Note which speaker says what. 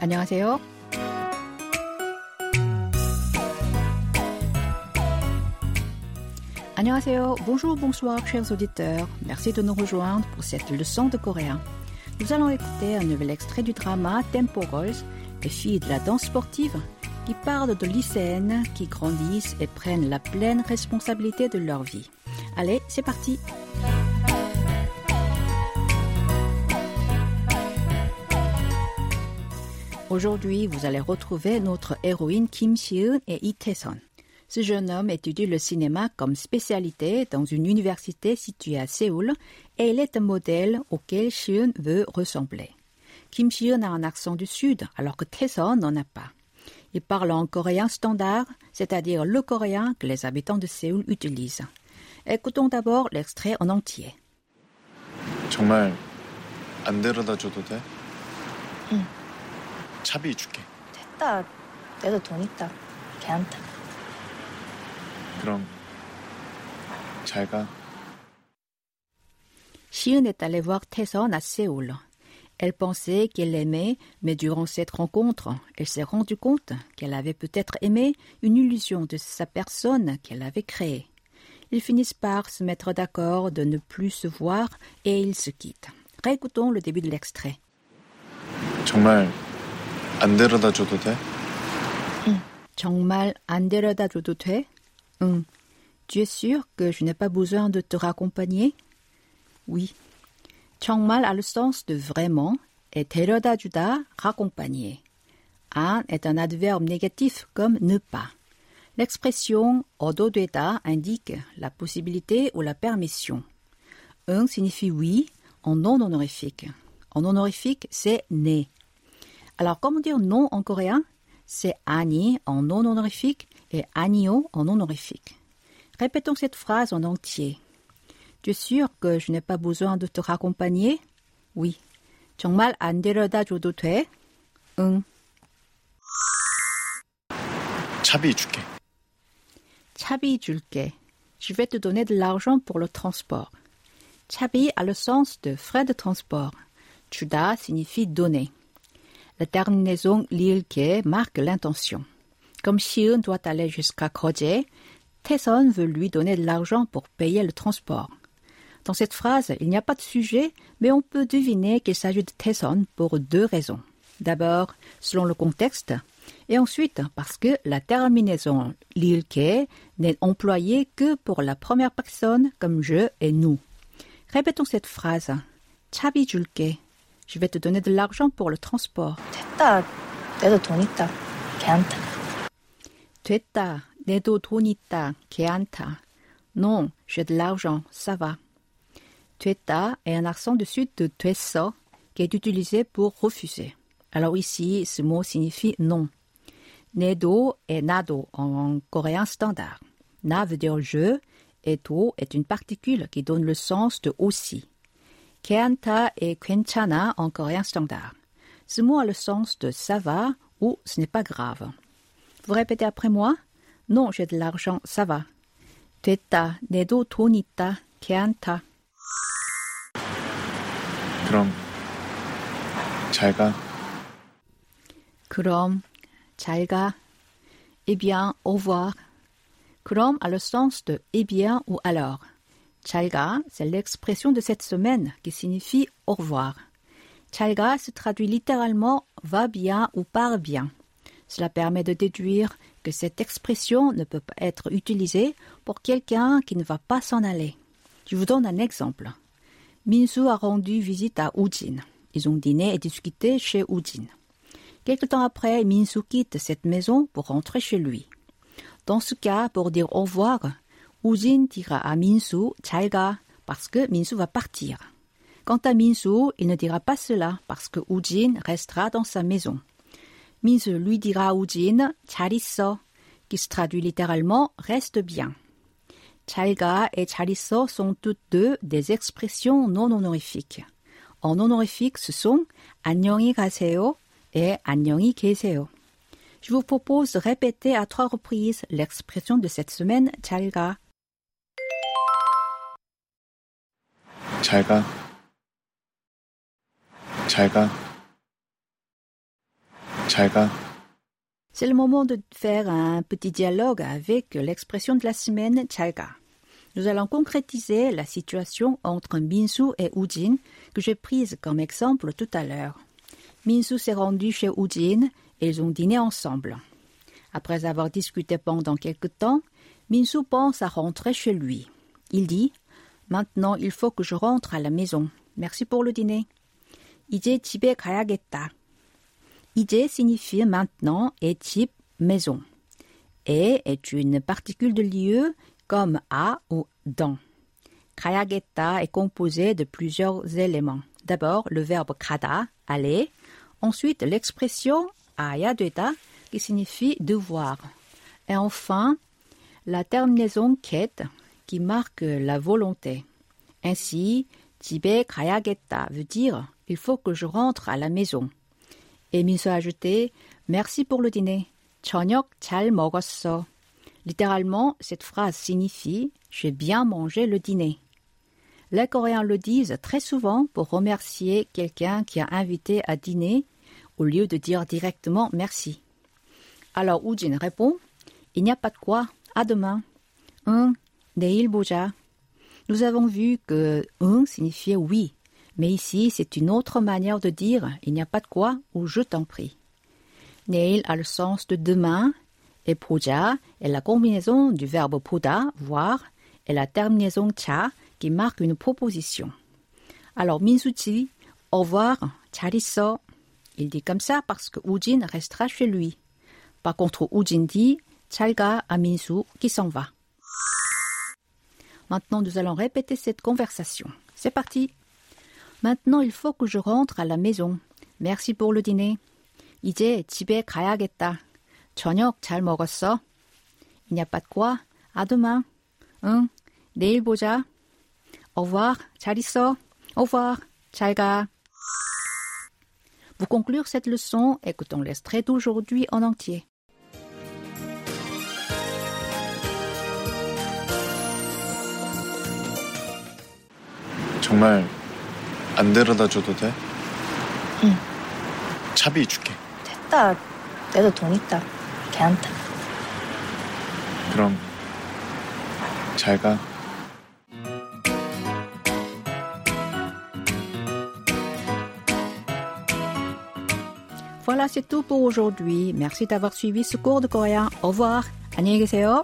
Speaker 1: 안녕하세요. Annyeonghaseyo, bonjour, bonsoir, chers auditeurs. Merci de nous rejoindre pour cette leçon de coréen. Nous allons écouter un nouvel extrait du drama Tempo Girls, les filles de la danse sportive, qui parlent de lycéennes qui grandissent et prennent la pleine responsabilité de leur vie. Allez, c'est parti! Aujourd'hui, vous allez retrouver notre héroïne Kim Si-eun et Lee Tae-son. Ce jeune homme étudie le cinéma comme spécialité dans une université située à Séoul et il est un modèle auquel Si-eun veut ressembler. Kim Si-eun a un accent du sud alors que Tae-son n'en a pas. Il parle en coréen standard, c'est-à-dire le coréen que les habitants de Séoul utilisent. Écoutons d'abord l'extrait en entier.
Speaker 2: 정말 안 데려다 줘도 돼?
Speaker 3: 응.
Speaker 2: 차비 줄게.
Speaker 3: 됐다. 내도 돈 있다. 걔한테.
Speaker 2: 그럼 잘 가.
Speaker 1: Si-eun est allée voir Tae-son à Séoul. Elle pensait qu'elle l'aimait, mais durant cette rencontre, elle s'est rendue compte qu'elle avait peut-être aimé une illusion de sa personne qu'elle avait créée. Ils finissent par se mettre d'accord de ne plus se voir et ils se quittent. Réécoutons le début de l'extrait.
Speaker 2: 정말 안 데려다 줘도 돼?
Speaker 1: 정말 안 데려다 줘도 돼? 응. Tu es sûr que je n'ai pas besoin de te raccompagner? Oui. 정말 a le sens de vraiment et 데려다 주다, raccompagner. 안 est un adverbe négatif comme ne pas. L'expression 얻어되다 indique la possibilité ou la permission. 응 signifie oui en non honorifique. En honorifique, c'est né. Alors, comment dire non en coréen C'est 아니 en non honorifique et 아니요 en honorifique. Répétons cette phrase en entier. Tu es sûr que je n'ai pas besoin de te raccompagner Oui. 정말 안 데려다 줘도 돼? 응.
Speaker 2: 차비 줄게.
Speaker 1: 차비 줄게. Je vais te donner de l'argent pour le transport. 차비 a le sens de frais de transport. 주다 signifie donner. La terminaison lilke marque l'intention. Comme Shion doit aller jusqu'à Kroje, Tesson veut lui donner de l'argent pour payer le transport. Dans cette phrase, il n'y a pas de sujet, mais on peut deviner qu'il s'agit de Tesson pour deux raisons. D'abord, selon le contexte, et ensuite parce que la terminaison lilke n'est employée que pour la première personne comme je et nous. Répétons cette phrase. Chabi. Je vais te donner de l'argent pour le transport.
Speaker 3: 됐다. 내도 돈 있다. 걔한테.
Speaker 1: 됐다. 내도 돈 있다. 걔한테. Non, j'ai de l'argent, ça va. 됐다 est un accent du sud de 됐어 qui est utilisé pour refuser. Alors ici, ce mot signifie non. 내도 est 나도 en coréen standard. Na veut dire je et 도 est une particule qui donne le sens de aussi. 괜찮다 et 괜찮아 en coréen standard. Ce mot a le sens de ça va ou ce n'est pas grave. Vous répétez après moi Non, j'ai de l'argent, ça va. 됐다, 내도 돈 있다, 괜찮다.
Speaker 2: 그럼 잘 가.
Speaker 1: 그럼 잘 가. Eh bien, au revoir. 그럼 a le sens de eh bien ou alors. Chalga, c'est l'expression de cette semaine qui signifie au revoir. Chalga se traduit littéralement va bien ou part bien. Cela permet de déduire que cette expression ne peut pas être utilisée pour quelqu'un qui ne va pas s'en aller. Je vous donne un exemple. Minsu a rendu visite à Ujin. Ils ont dîné et discuté chez Ujin. Quelque temps après, Minsu quitte cette maison pour rentrer chez lui. Dans ce cas, pour dire au revoir, Ujin dira à Minsu 잘 가 parce que Minsu va partir. Quant à Minsu, il ne dira pas cela parce que Ujin restera dans sa maison. Minsu lui dira à Ujin 잘 있어 qui se traduit littéralement reste bien. 잘 가 et 잘 있어 sont toutes deux des expressions non honorifiques. En honorifique, ce sont 안녕히 가세요 et 안녕히 계세요. Je vous propose de répéter à trois reprises l'expression de cette semaine 잘
Speaker 2: 잘 가. 잘 가. 잘 가.
Speaker 1: C'est le moment de faire un petit dialogue avec l'expression de la semaine Chalga. Nous allons concrétiser la situation entre Minsu et Ujin que j'ai prise comme exemple tout à l'heure. Minsu s'est rendu chez Ujin et ils ont dîné ensemble. Après avoir discuté pendant quelque temps, Minsu pense à rentrer chez lui. Il dit Maintenant, il faut que je rentre à la maison. Merci pour le dîner. 이제 집에 가야겠다. 이제 signifie maintenant et type maison. Et est une particule de lieu comme à ou dans. 가야겠다 est composé de plusieurs éléments. D'abord le verbe 가다, aller. Ensuite l'expression 아야 되다 qui signifie devoir. Et enfin la terminaison ket qui marque la volonté. Ainsi, 집에 가야겠다 veut dire il faut que je rentre à la maison. Et Minso a ajouté Merci pour le dîner. 저녁 잘 먹었어. Littéralement, cette phrase signifie J'ai bien mangé le dîner. Les Coréens le disent très souvent pour remercier quelqu'un qui a invité à dîner au lieu de dire directement merci. Alors Ujin répond Il n'y a pas de quoi, à demain. 응, 내일 보자. Nous avons vu que 응 signifiait oui, mais ici c'est une autre manière de dire il n'y a pas de quoi ou je t'en prie. 내일 a le sens de demain et 보자 est la combinaison du verbe 보다, voir, et la terminaison 차 qui marque une proposition. Alors Minsu dit au revoir, 잘 있어. Il dit comme ça parce que Ujin restera chez lui. Par contre, Ujin dit 잘가 à Minsu qui s'en va. Maintenant, nous allons répéter cette conversation. C'est parti. Maintenant, il faut que je rentre à la maison. Merci pour le dîner. 이제 집에 가야겠다. 저녁 잘 먹었어? Il n'y a pas de quoi. À demain. 응, 내일 보자. Au revoir. 잘 있어. Au revoir. 잘 가. Pour conclure cette leçon, écoutons l'extrait d'aujourd'hui en entier.
Speaker 2: 정말 안 데려다 줘도 돼?
Speaker 3: 응.
Speaker 2: 차비 줄게.
Speaker 3: 됐다. 내도 돈 있다. 걔한테.
Speaker 2: 그럼 잘 가.
Speaker 1: Voilà, c'est tout pour aujourd'hui. Merci d'avoir suivi ce cours de coréen. Au revoir. 안녕히 계세요.